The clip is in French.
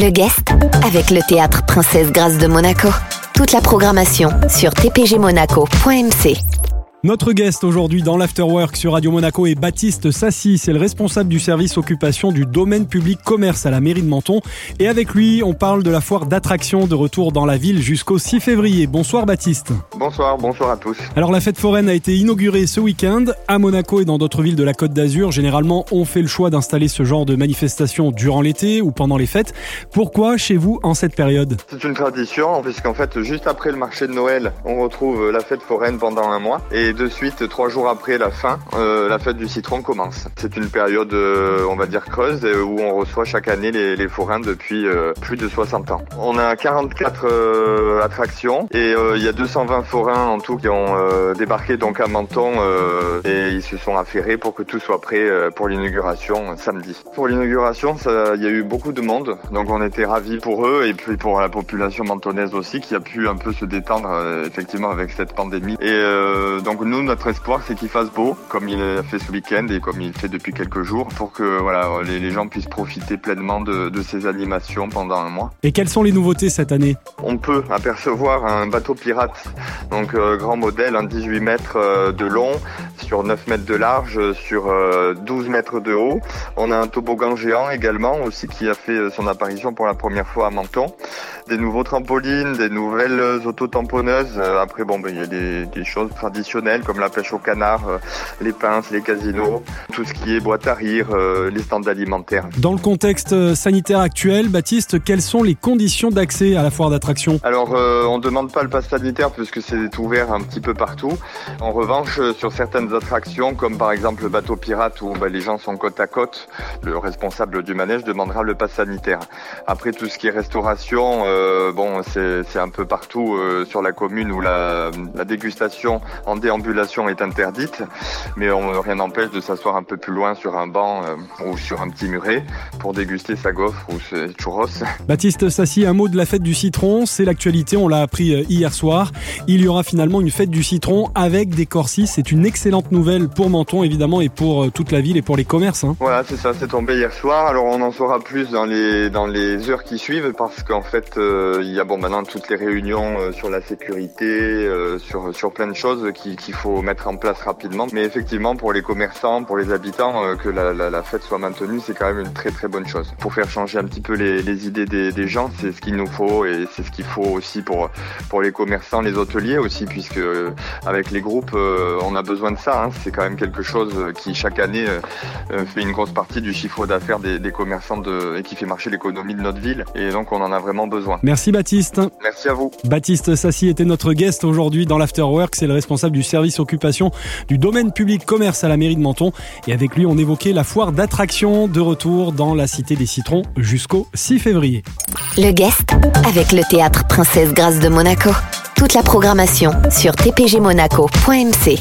Le guest avec le théâtre Princesse Grâce de Monaco. Toute la programmation sur tpgmonaco.mc. Notre guest aujourd'hui dans l'Afterwork sur Radio Monaco est Baptiste Sassy. C'est le responsable du service occupation du domaine public commerce à la mairie de Menton. Et avec lui, on parle de la foire d'attraction de retour dans la ville jusqu'au 6 février. Bonsoir Baptiste. Bonsoir, bonsoir à tous. Alors la fête foraine a été inaugurée ce week-end. À Monaco et dans d'autres villes de la Côte d'Azur, généralement, on fait le choix d'installer ce genre de manifestation durant l'été ou pendant les fêtes. Pourquoi chez vous en cette période? C'est une tradition puisqu'en fait, juste après le marché de Noël, on retrouve la fête foraine pendant un mois. Et de suite, trois jours après la fin, euh, la fête du citron commence. C'est une période, euh, on va dire creuse, euh, où on reçoit chaque année les, forains depuis plus de 60 ans. On a 44 attractions et il y a 220 forains en tout qui ont débarqué donc à Menton et ils se sont affairés pour que tout soit prêt pour l'inauguration samedi. Pour l'inauguration, il y a eu beaucoup de monde, donc on était ravis pour eux et puis pour la population mentonnaise aussi qui a pu un peu se détendre effectivement avec cette pandémie. Et donc donc nous, notre espoir, c'est qu'il fasse beau, comme il a fait ce week-end et comme il fait depuis quelques jours, pour que voilà, les, gens puissent profiter pleinement de, ces animations pendant un mois. Et quelles sont les nouveautés cette année? On peut apercevoir un bateau pirate, donc euh, grand modèle, un 18 mètres euh, de long, sur 9 mètres de large, sur 12 euh, mètres de haut. On a un toboggan géant également aussi qui a fait son apparition pour la première fois à Menton. Des nouveaux trampolines, des nouvelles autotamponneuses. Après, bon, ben, il y a des, des choses traditionnelles comme la pêche au canard, euh, les pinces, les casinos, tout ce qui est boîte à rire, euh, les stands alimentaires. Dans le contexte euh, sanitaire actuel, Baptiste, quelles sont les conditions d'accès à la foire d'attraction? Alors, on ne demande pas le pass sanitaire puisque c'est ouvert un petit peu partout. En revanche, sur certaines attractions, comme par exemple le bateau pirate où bah, les gens sont côte à côte, le responsable du manège demandera le pass sanitaire. Après, tout ce qui est restauration, bon, c'est un peu partout sur la commune où la, dégustation en déambulation est interdite, mais on, rien n'empêche de s'asseoir un peu plus loin sur un banc euh, ou sur un petit muret pour déguster sa gaufre ou ses churros. Baptiste Sassi, un mot de la fête du citron, c'est l'actualité, on l'a appris euh, hier soir. Il y aura finalement une fête du citron avec des corsis. C'est une excellente nouvelle pour Menton évidemment et pour euh, toute la ville et pour les commerces. Hein. Voilà, c'est ça, c'est tombé hier soir. Alors on en saura plus dans les dans les heures qui suivent parce qu'en fait il y a bon maintenant toutes les réunions sur la sécurité, sur sur plein de choses qui, qu'il faut mettre en place rapidement. Mais effectivement, pour les commerçants, pour les habitants, euh, que la, la, la, fête soit maintenue, c'est quand même une très très bonne chose. Pour faire changer un petit peu les, les idées des, des gens, c'est ce qu'il nous faut et c'est ce qu'il faut aussi pour pour les commerçants, les hôteliers aussi, puisque euh, avec les groupes, euh, on a besoin de ça. Hein. C'est quand même quelque chose qui chaque année fait une grosse partie du chiffre d'affaires des, des, commerçants de, et qui fait marcher l'économie de notre ville. Et donc on en a vraiment besoin. Merci Baptiste. Merci à vous. Baptiste Sassi était notre guest aujourd'hui dans l'Afterwork. C'est le responsable du service occupation du domaine public commerce à la mairie de Menton. Et avec lui, on évoquait la foire d'attraction de retour dans la Cité des Citrons jusqu'au 6 février. Le guest avec le théâtre Princesse Grâce de Monaco. Toute la programmation sur tpgmonaco.mc.